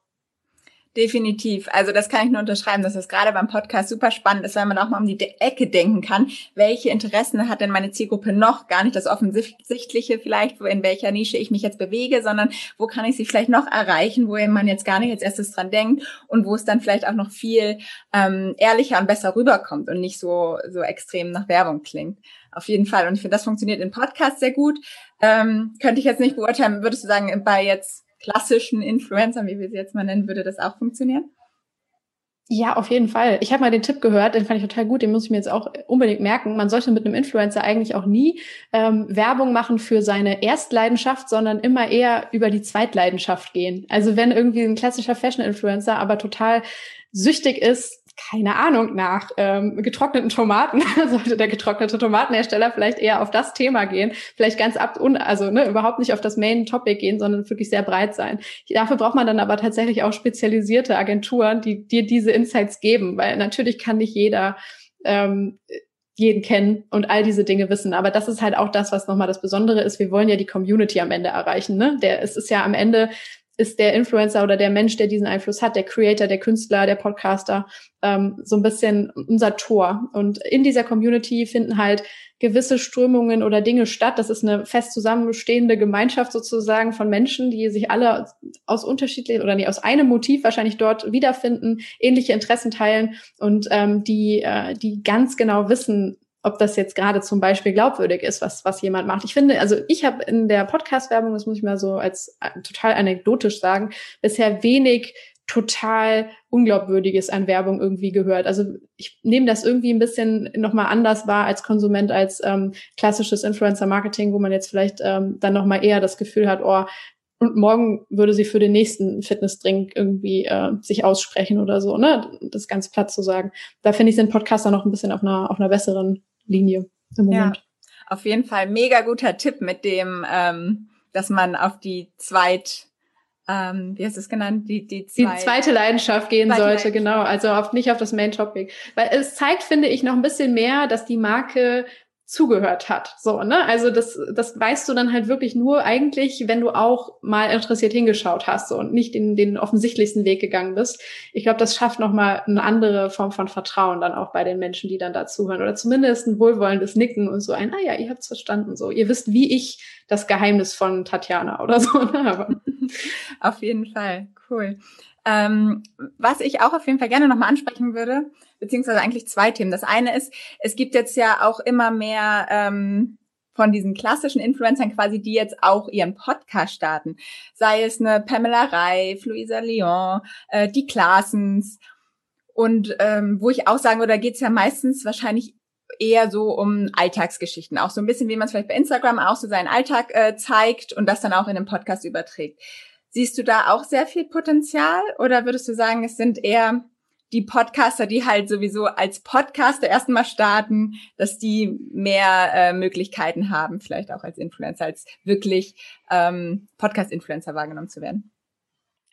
Definitiv. Also das kann ich nur unterschreiben, dass das gerade beim Podcast super spannend ist, weil man auch mal um die Ecke denken kann. Welche Interessen hat denn meine Zielgruppe noch? Gar nicht das Offensichtliche vielleicht, wo in welcher Nische ich mich jetzt bewege, sondern wo kann ich sie vielleicht noch erreichen, wo man jetzt gar nicht als erstes dran denkt und wo es dann vielleicht auch noch viel ähm, ehrlicher und besser rüberkommt und nicht so, so extrem nach Werbung klingt. Auf jeden Fall. Und ich finde, das funktioniert in Podcasts sehr gut. Ähm, könnte ich jetzt nicht beurteilen. Würdest du sagen, bei jetzt klassischen Influencern, wie wir sie jetzt mal nennen, würde das auch funktionieren? Ja, auf jeden Fall. Ich habe mal den Tipp gehört, den fand ich total gut, den muss ich mir jetzt auch unbedingt merken. Man sollte mit einem Influencer eigentlich auch nie ähm, Werbung machen für seine Erstleidenschaft, sondern immer eher über die Zweitleidenschaft gehen. Also wenn irgendwie ein klassischer Fashion-Influencer aber total süchtig ist, keine Ahnung, nach ähm, getrockneten Tomaten, sollte der getrocknete Tomatenhersteller vielleicht eher auf das Thema gehen, vielleicht ganz ab, und, also ne, überhaupt nicht auf das Main Topic gehen, sondern wirklich sehr breit sein. Dafür braucht man dann aber tatsächlich auch spezialisierte Agenturen, die dir diese Insights geben, weil natürlich kann nicht jeder ähm, jeden kennen und all diese Dinge wissen. Aber das ist halt auch das, was nochmal das Besondere ist. Wir wollen ja die Community am Ende erreichen. Ne? Der, es ist ja am Ende ist der Influencer oder der Mensch, der diesen Einfluss hat, der Creator, der Künstler, der Podcaster, ähm, so ein bisschen unser Tor. Und in dieser Community finden halt gewisse Strömungen oder Dinge statt. Das ist eine fest zusammenstehende Gemeinschaft sozusagen von Menschen, die sich alle aus unterschiedlichen oder nee, aus einem Motiv wahrscheinlich dort wiederfinden, ähnliche Interessen teilen und ähm, die, äh, die ganz genau wissen, ob das jetzt gerade zum Beispiel glaubwürdig ist, was, was jemand macht. Ich finde, also ich habe in der Podcast-Werbung, das muss ich mal so als äh, total anekdotisch sagen, bisher wenig total Unglaubwürdiges an Werbung irgendwie gehört. Also ich nehme das irgendwie ein bisschen nochmal anders wahr als Konsument, als ähm, klassisches Influencer-Marketing, wo man jetzt vielleicht ähm, dann nochmal eher das Gefühl hat, oh, und morgen würde sie für den nächsten Fitnessdrink irgendwie äh, sich aussprechen oder so, ne? Das ganz platt zu sagen. Da finde ich, sind Podcaster noch ein bisschen auf einer, auf einer besseren Linie im Moment. Ja, auf jeden Fall mega guter Tipp mit dem, ähm, dass man auf die zweit ähm, wie heißt es genannt? Die, die, zwei, die zweite Leidenschaft gehen zweite sollte, Leidenschaft. genau. Also auf, nicht auf das Main Topic. Weil es zeigt, finde ich, noch ein bisschen mehr, dass die Marke zugehört hat. So, ne? Also das, das weißt du dann halt wirklich nur eigentlich, wenn du auch mal interessiert hingeschaut hast so, und nicht den, den offensichtlichsten Weg gegangen bist. Ich glaube, das schafft nochmal eine andere Form von Vertrauen dann auch bei den Menschen, die dann dazuhören. Oder zumindest ein wohlwollendes Nicken und so ein, ah ja, ihr habt's verstanden. So, ihr wisst, wie ich das Geheimnis von Tatjana oder so. Ne? Aber auf jeden Fall, cool. Ähm, was ich auch auf jeden Fall gerne nochmal ansprechen würde, beziehungsweise eigentlich zwei Themen. Das eine ist, es gibt jetzt ja auch immer mehr ähm, von diesen klassischen Influencern quasi, die jetzt auch ihren Podcast starten. Sei es eine Pamela Reif, Luisa Lyon, äh, die Klaasens. Und ähm, wo ich auch sagen würde, da geht's ja meistens wahrscheinlich eher so um Alltagsgeschichten. Auch so ein bisschen, wie man es vielleicht bei Instagram auch so seinen Alltag äh, zeigt und das dann auch in den Podcast überträgt. Siehst du da auch sehr viel Potenzial oder würdest du sagen, es sind eher die Podcaster, die halt sowieso als Podcaster erstmal starten, dass die mehr äh, Möglichkeiten haben, vielleicht auch als Influencer, als wirklich ähm, Podcast-Influencer wahrgenommen zu werden?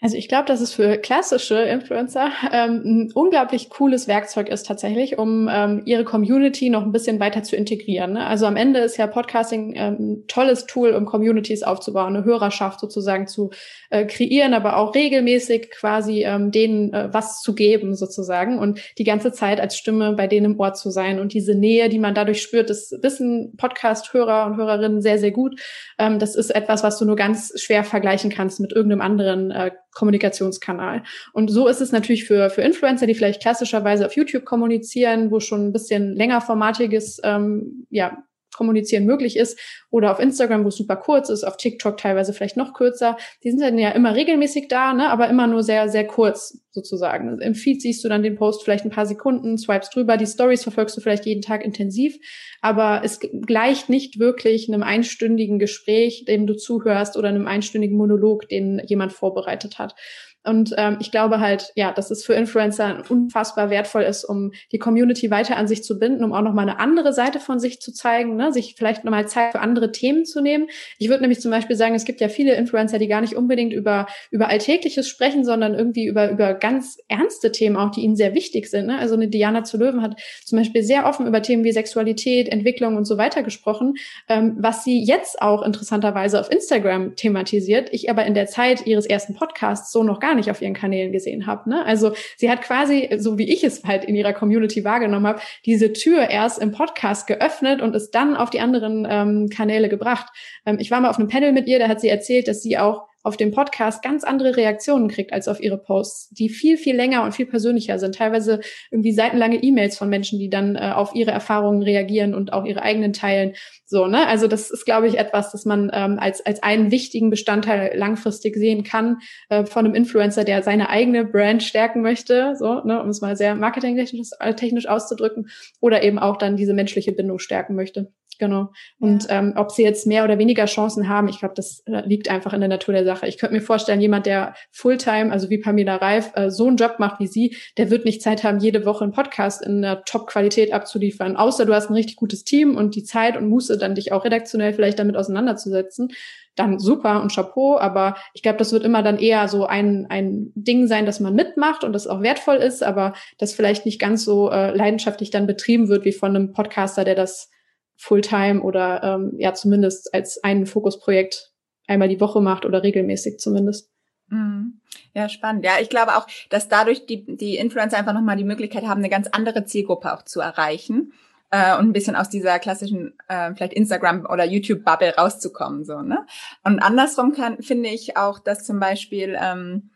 Also ich glaube, dass es für klassische Influencer ähm, ein unglaublich cooles Werkzeug ist tatsächlich, um ähm, ihre Community noch ein bisschen weiter zu integrieren. Ne? Also am Ende ist ja Podcasting ähm, ein tolles Tool, um Communities aufzubauen, eine Hörerschaft sozusagen zu äh, kreieren, aber auch regelmäßig quasi ähm, denen äh, was zu geben sozusagen und die ganze Zeit als Stimme bei denen im Ort zu sein. Und diese Nähe, die man dadurch spürt, das wissen Podcast-Hörer und Hörerinnen sehr, sehr gut. Ähm, das ist etwas, was du nur ganz schwer vergleichen kannst mit irgendeinem anderen äh, Kommunikationskanal. Und so ist es natürlich für, für Influencer, die vielleicht klassischerweise auf YouTube kommunizieren, wo schon ein bisschen längerformatiges ähm, ja, Kommunizieren möglich ist, oder auf Instagram, wo es super kurz ist, auf TikTok teilweise vielleicht noch kürzer. Die sind dann ja immer regelmäßig da, ne, aber immer nur sehr, sehr kurz sozusagen. Im Feed siehst du dann den Post vielleicht ein paar Sekunden, swipes drüber, die Stories verfolgst du vielleicht jeden Tag intensiv, aber es gleicht nicht wirklich einem einstündigen Gespräch, dem du zuhörst, oder einem einstündigen Monolog, den jemand vorbereitet hat. Und ähm, ich glaube halt, ja, dass es für Influencer unfassbar wertvoll ist, um die Community weiter an sich zu binden, um auch nochmal eine andere Seite von sich zu zeigen, ne? sich vielleicht nochmal Zeit für andere Themen zu nehmen. Ich würde nämlich zum Beispiel sagen, es gibt ja viele Influencer, die gar nicht unbedingt über, über Alltägliches sprechen, sondern irgendwie über, über ganz ernste Themen auch, die ihnen sehr wichtig sind. Ne? Also eine Diana zu Löwen hat zum Beispiel sehr offen über Themen wie Sexualität, Entwicklung und so weiter gesprochen, ähm, was sie jetzt auch interessanterweise auf Instagram thematisiert. Ich aber in der Zeit ihres ersten Podcasts so noch gar gar nicht auf ihren Kanälen gesehen habe. Ne? Also sie hat quasi, so wie ich es halt in ihrer Community wahrgenommen habe, diese Tür erst im Podcast geöffnet und es dann auf die anderen ähm, Kanäle gebracht. Ähm, ich war mal auf einem Panel mit ihr, da hat sie erzählt, dass sie auch auf dem Podcast ganz andere Reaktionen kriegt als auf ihre Posts, die viel, viel länger und viel persönlicher sind. Teilweise irgendwie seitenlange E-Mails von Menschen, die dann äh, auf ihre Erfahrungen reagieren und auch ihre eigenen teilen. So, ne? Also das ist, glaube ich, etwas, das man ähm, als, als einen wichtigen Bestandteil langfristig sehen kann äh, von einem Influencer, der seine eigene Brand stärken möchte, so, ne, um es mal sehr marketingtechnisch äh, technisch auszudrücken, oder eben auch dann diese menschliche Bindung stärken möchte. Genau. Und ja. ähm, ob sie jetzt mehr oder weniger Chancen haben, ich glaube, das äh, liegt einfach in der Natur der Sache. Ich könnte mir vorstellen, jemand, der Fulltime, also wie Pamela Reif, äh, so einen Job macht wie sie, der wird nicht Zeit haben, jede Woche einen Podcast in einer Top-Qualität abzuliefern. Außer du hast ein richtig gutes Team und die Zeit und Muße, dann dich auch redaktionell vielleicht damit auseinanderzusetzen. Dann super und Chapeau, aber ich glaube, das wird immer dann eher so ein, ein Ding sein, dass man mitmacht und das auch wertvoll ist, aber das vielleicht nicht ganz so äh, leidenschaftlich dann betrieben wird wie von einem Podcaster, der das Fulltime oder ähm, ja zumindest als ein Fokusprojekt einmal die Woche macht oder regelmäßig zumindest. Mhm. Ja, spannend. Ja, ich glaube auch, dass dadurch die, die Influencer einfach nochmal die Möglichkeit haben, eine ganz andere Zielgruppe auch zu erreichen äh, und ein bisschen aus dieser klassischen äh, vielleicht Instagram oder YouTube Bubble rauszukommen so ne. Und andersrum kann finde ich auch, dass zum Beispiel ähm,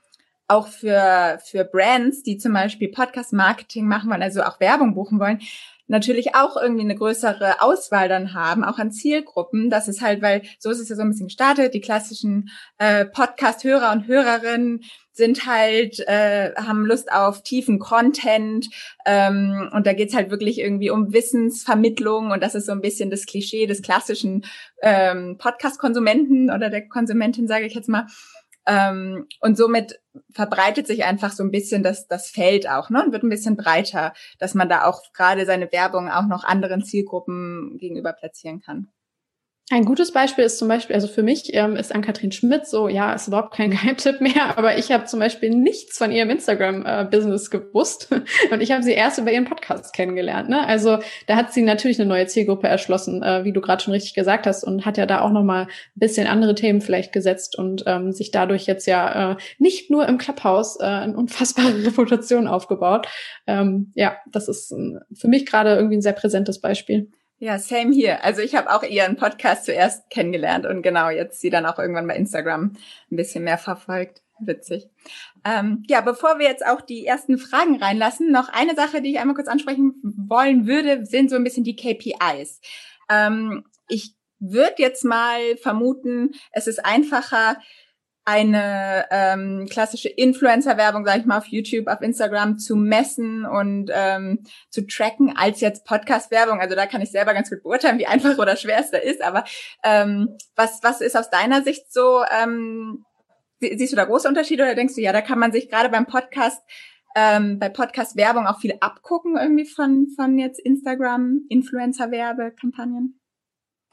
auch für für Brands, die zum Beispiel Podcast Marketing machen wollen, also auch Werbung buchen wollen, natürlich auch irgendwie eine größere Auswahl dann haben, auch an Zielgruppen. Das ist halt, weil so ist es ja so ein bisschen gestartet. Die klassischen äh, Podcast-Hörer und Hörerinnen sind halt, äh, haben Lust auf tiefen Content ähm, und da geht's halt wirklich irgendwie um Wissensvermittlung und das ist so ein bisschen das Klischee des klassischen ähm, Podcast-Konsumenten oder der Konsumentin, sage ich jetzt mal. Ähm, und somit verbreitet sich einfach so ein bisschen das, das Feld auch, ne? Und wird ein bisschen breiter, dass man da auch gerade seine Werbung auch noch anderen Zielgruppen gegenüber platzieren kann. Ein gutes Beispiel ist zum Beispiel, also für mich ähm, ist Ann-Kathrin Schmidt so, ja, ist überhaupt kein Geheimtipp mehr, aber ich habe zum Beispiel nichts von ihrem Instagram-Business äh, gewusst und ich habe sie erst über ihren Podcast kennengelernt. Ne? Also da hat sie natürlich eine neue Zielgruppe erschlossen, äh, wie du gerade schon richtig gesagt hast und hat ja da auch nochmal ein bisschen andere Themen vielleicht gesetzt und ähm, sich dadurch jetzt ja äh, nicht nur im Clubhouse äh, eine unfassbare Reputation aufgebaut. Ähm, ja, das ist für mich gerade irgendwie ein sehr präsentes Beispiel. Ja, same hier. Also ich habe auch ihren Podcast zuerst kennengelernt und genau jetzt sie dann auch irgendwann bei Instagram ein bisschen mehr verfolgt. Witzig. Ähm, ja, bevor wir jetzt auch die ersten Fragen reinlassen, noch eine Sache, die ich einmal kurz ansprechen wollen würde, sind so ein bisschen die KPIs. Ähm, ich würde jetzt mal vermuten, es ist einfacher, eine ähm, klassische Influencer-Werbung, sage ich mal, auf YouTube, auf Instagram zu messen und ähm, zu tracken, als jetzt Podcast-Werbung. Also da kann ich selber ganz gut beurteilen, wie einfach oder schwer es da ist. Aber ähm, was, was ist aus deiner Sicht so, ähm, siehst du da große Unterschiede oder denkst du, ja, da kann man sich gerade beim Podcast ähm, bei Podcast-Werbung auch viel abgucken irgendwie von, von jetzt Instagram, Influencer-Werbekampagnen?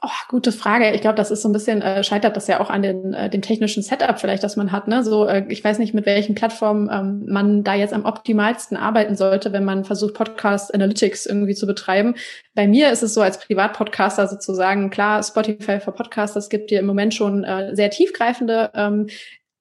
Oh, gute Frage. Ich glaube, das ist so ein bisschen, äh, scheitert das ja auch an den, äh, dem technischen Setup vielleicht, das man hat. Ne? So, äh, ich weiß nicht, mit welchen Plattformen ähm, man da jetzt am optimalsten arbeiten sollte, wenn man versucht, Podcast Analytics irgendwie zu betreiben. Bei mir ist es so als Privatpodcaster sozusagen, klar, Spotify für Podcasters gibt dir im Moment schon äh, sehr tiefgreifende ähm,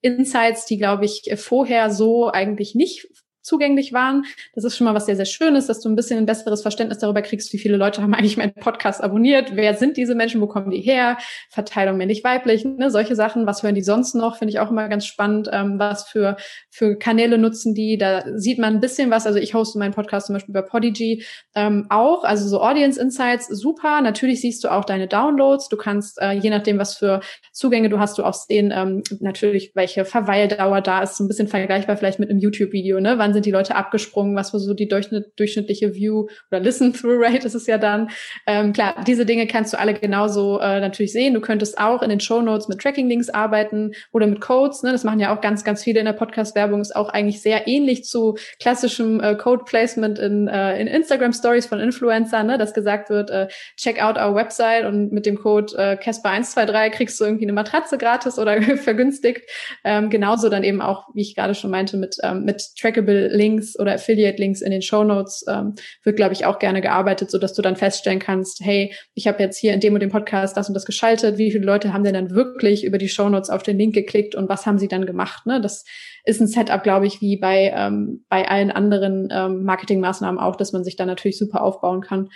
Insights, die, glaube ich, vorher so eigentlich nicht zugänglich waren. Das ist schon mal was sehr, sehr Schönes, dass du ein bisschen ein besseres Verständnis darüber kriegst, wie viele Leute haben eigentlich meinen Podcast abonniert, wer sind diese Menschen, wo kommen die her, Verteilung männlich-weiblich, ne, solche Sachen, was hören die sonst noch, finde ich auch immer ganz spannend, ähm, was für, für Kanäle nutzen die, da sieht man ein bisschen was, also ich hoste meinen Podcast zum Beispiel über Podigy ähm, auch, also so Audience Insights, super, natürlich siehst du auch deine Downloads, du kannst, äh, je nachdem, was für Zugänge du hast, du auch sehen, ähm, natürlich, welche Verweildauer da ist, so ein bisschen vergleichbar vielleicht mit einem YouTube-Video, ne, wann sind die Leute abgesprungen, was war so die durchschnittliche View oder Listen-Through-Rate ist es ja dann. Ähm, klar, diese Dinge kannst du alle genauso äh, natürlich sehen. Du könntest auch in den Show Notes mit Tracking-Links arbeiten oder mit Codes. Ne? Das machen ja auch ganz, ganz viele in der Podcast-Werbung. Ist auch eigentlich sehr ähnlich zu klassischem äh, Code-Placement in, äh, in Instagram-Stories von Influencern, ne? dass gesagt wird, äh, check out our website und mit dem Code äh, Casper123 kriegst du irgendwie eine Matratze gratis oder vergünstigt. Ähm, genauso dann eben auch, wie ich gerade schon meinte, mit, ähm, mit Trackable Links oder Affiliate-Links in den Show Notes ähm, wird, glaube ich, auch gerne gearbeitet, so dass du dann feststellen kannst, hey, ich habe jetzt hier in dem und dem Podcast das und das geschaltet. Wie viele Leute haben denn dann wirklich über die Show Notes auf den Link geklickt und was haben sie dann gemacht? Ne? Das ist ein Setup, glaube ich, wie bei ähm, bei allen anderen ähm, Marketingmaßnahmen auch, dass man sich da natürlich super aufbauen kann.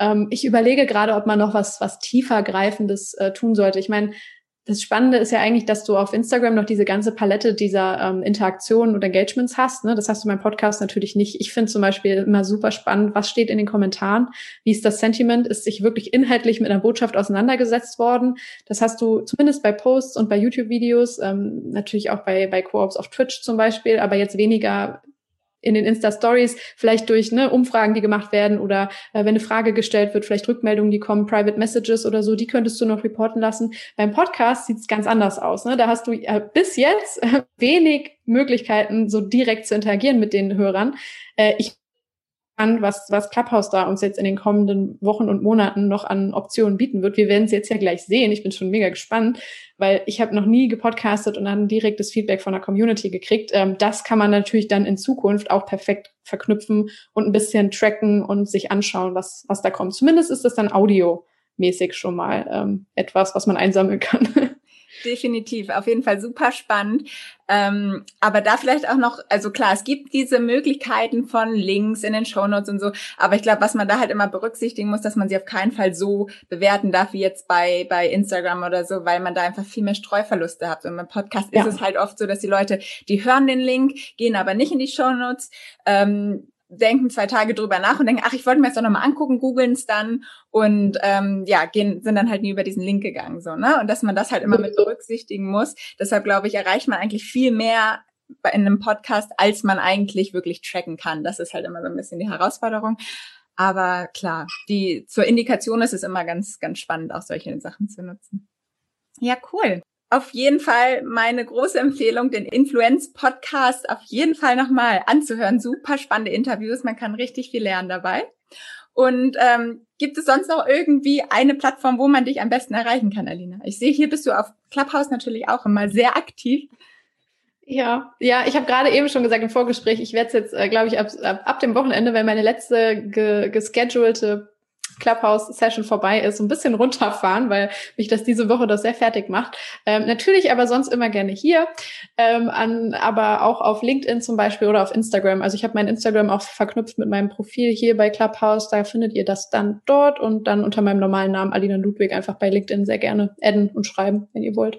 Ähm, ich überlege gerade, ob man noch was was tiefer greifendes äh, tun sollte. Ich meine, das Spannende ist ja eigentlich, dass du auf Instagram noch diese ganze Palette dieser ähm, Interaktionen und Engagements hast. Ne? Das hast du beim Podcast natürlich nicht. Ich finde zum Beispiel immer super spannend, was steht in den Kommentaren, wie ist das Sentiment, ist sich wirklich inhaltlich mit einer Botschaft auseinandergesetzt worden. Das hast du zumindest bei Posts und bei YouTube-Videos, ähm, natürlich auch bei, bei Co-ops auf Twitch zum Beispiel, aber jetzt weniger in den Insta-Stories, vielleicht durch ne, Umfragen, die gemacht werden oder äh, wenn eine Frage gestellt wird, vielleicht Rückmeldungen, die kommen, Private Messages oder so, die könntest du noch reporten lassen. Beim Podcast sieht es ganz anders aus. Ne? Da hast du äh, bis jetzt äh, wenig Möglichkeiten, so direkt zu interagieren mit den Hörern. Äh, ich an, was, was Clubhouse da uns jetzt in den kommenden Wochen und Monaten noch an Optionen bieten wird. Wir werden es jetzt ja gleich sehen. Ich bin schon mega gespannt, weil ich habe noch nie gepodcastet und dann direktes Feedback von der Community gekriegt. Ähm, das kann man natürlich dann in Zukunft auch perfekt verknüpfen und ein bisschen tracken und sich anschauen, was, was da kommt. Zumindest ist das dann audiomäßig schon mal ähm, etwas, was man einsammeln kann. definitiv. Auf jeden Fall super spannend. Ähm, aber da vielleicht auch noch, also klar, es gibt diese Möglichkeiten von Links in den Shownotes und so, aber ich glaube, was man da halt immer berücksichtigen muss, dass man sie auf keinen Fall so bewerten darf wie jetzt bei, bei Instagram oder so, weil man da einfach viel mehr Streuverluste hat. Und beim Podcast ja. ist es halt oft so, dass die Leute, die hören den Link, gehen aber nicht in die Shownotes, ähm, denken zwei Tage drüber nach und denken, ach, ich wollte mir das doch nochmal angucken, googeln es dann und ähm, ja, gehen, sind dann halt nie über diesen Link gegangen. so ne Und dass man das halt immer mit berücksichtigen muss. Deshalb glaube ich, erreicht man eigentlich viel mehr in einem Podcast, als man eigentlich wirklich tracken kann. Das ist halt immer so ein bisschen die Herausforderung. Aber klar, die zur Indikation ist es immer ganz, ganz spannend, auch solche Sachen zu nutzen. Ja, cool auf jeden Fall meine große Empfehlung, den Influence-Podcast auf jeden Fall nochmal anzuhören. Super spannende Interviews, man kann richtig viel lernen dabei. Und ähm, gibt es sonst noch irgendwie eine Plattform, wo man dich am besten erreichen kann, Alina? Ich sehe, hier bist du auf Clubhouse natürlich auch immer sehr aktiv. Ja, ja, ich habe gerade eben schon gesagt im Vorgespräch, ich werde jetzt, äh, glaube ich, ab, ab, ab dem Wochenende, wenn meine letzte ge geschedulte Clubhouse-Session vorbei ist, ein bisschen runterfahren, weil mich das diese Woche das sehr fertig macht. Ähm, natürlich aber sonst immer gerne hier, ähm, an, aber auch auf LinkedIn zum Beispiel oder auf Instagram. Also ich habe mein Instagram auch verknüpft mit meinem Profil hier bei Clubhouse. Da findet ihr das dann dort und dann unter meinem normalen Namen Alina Ludwig einfach bei LinkedIn sehr gerne adden und schreiben, wenn ihr wollt.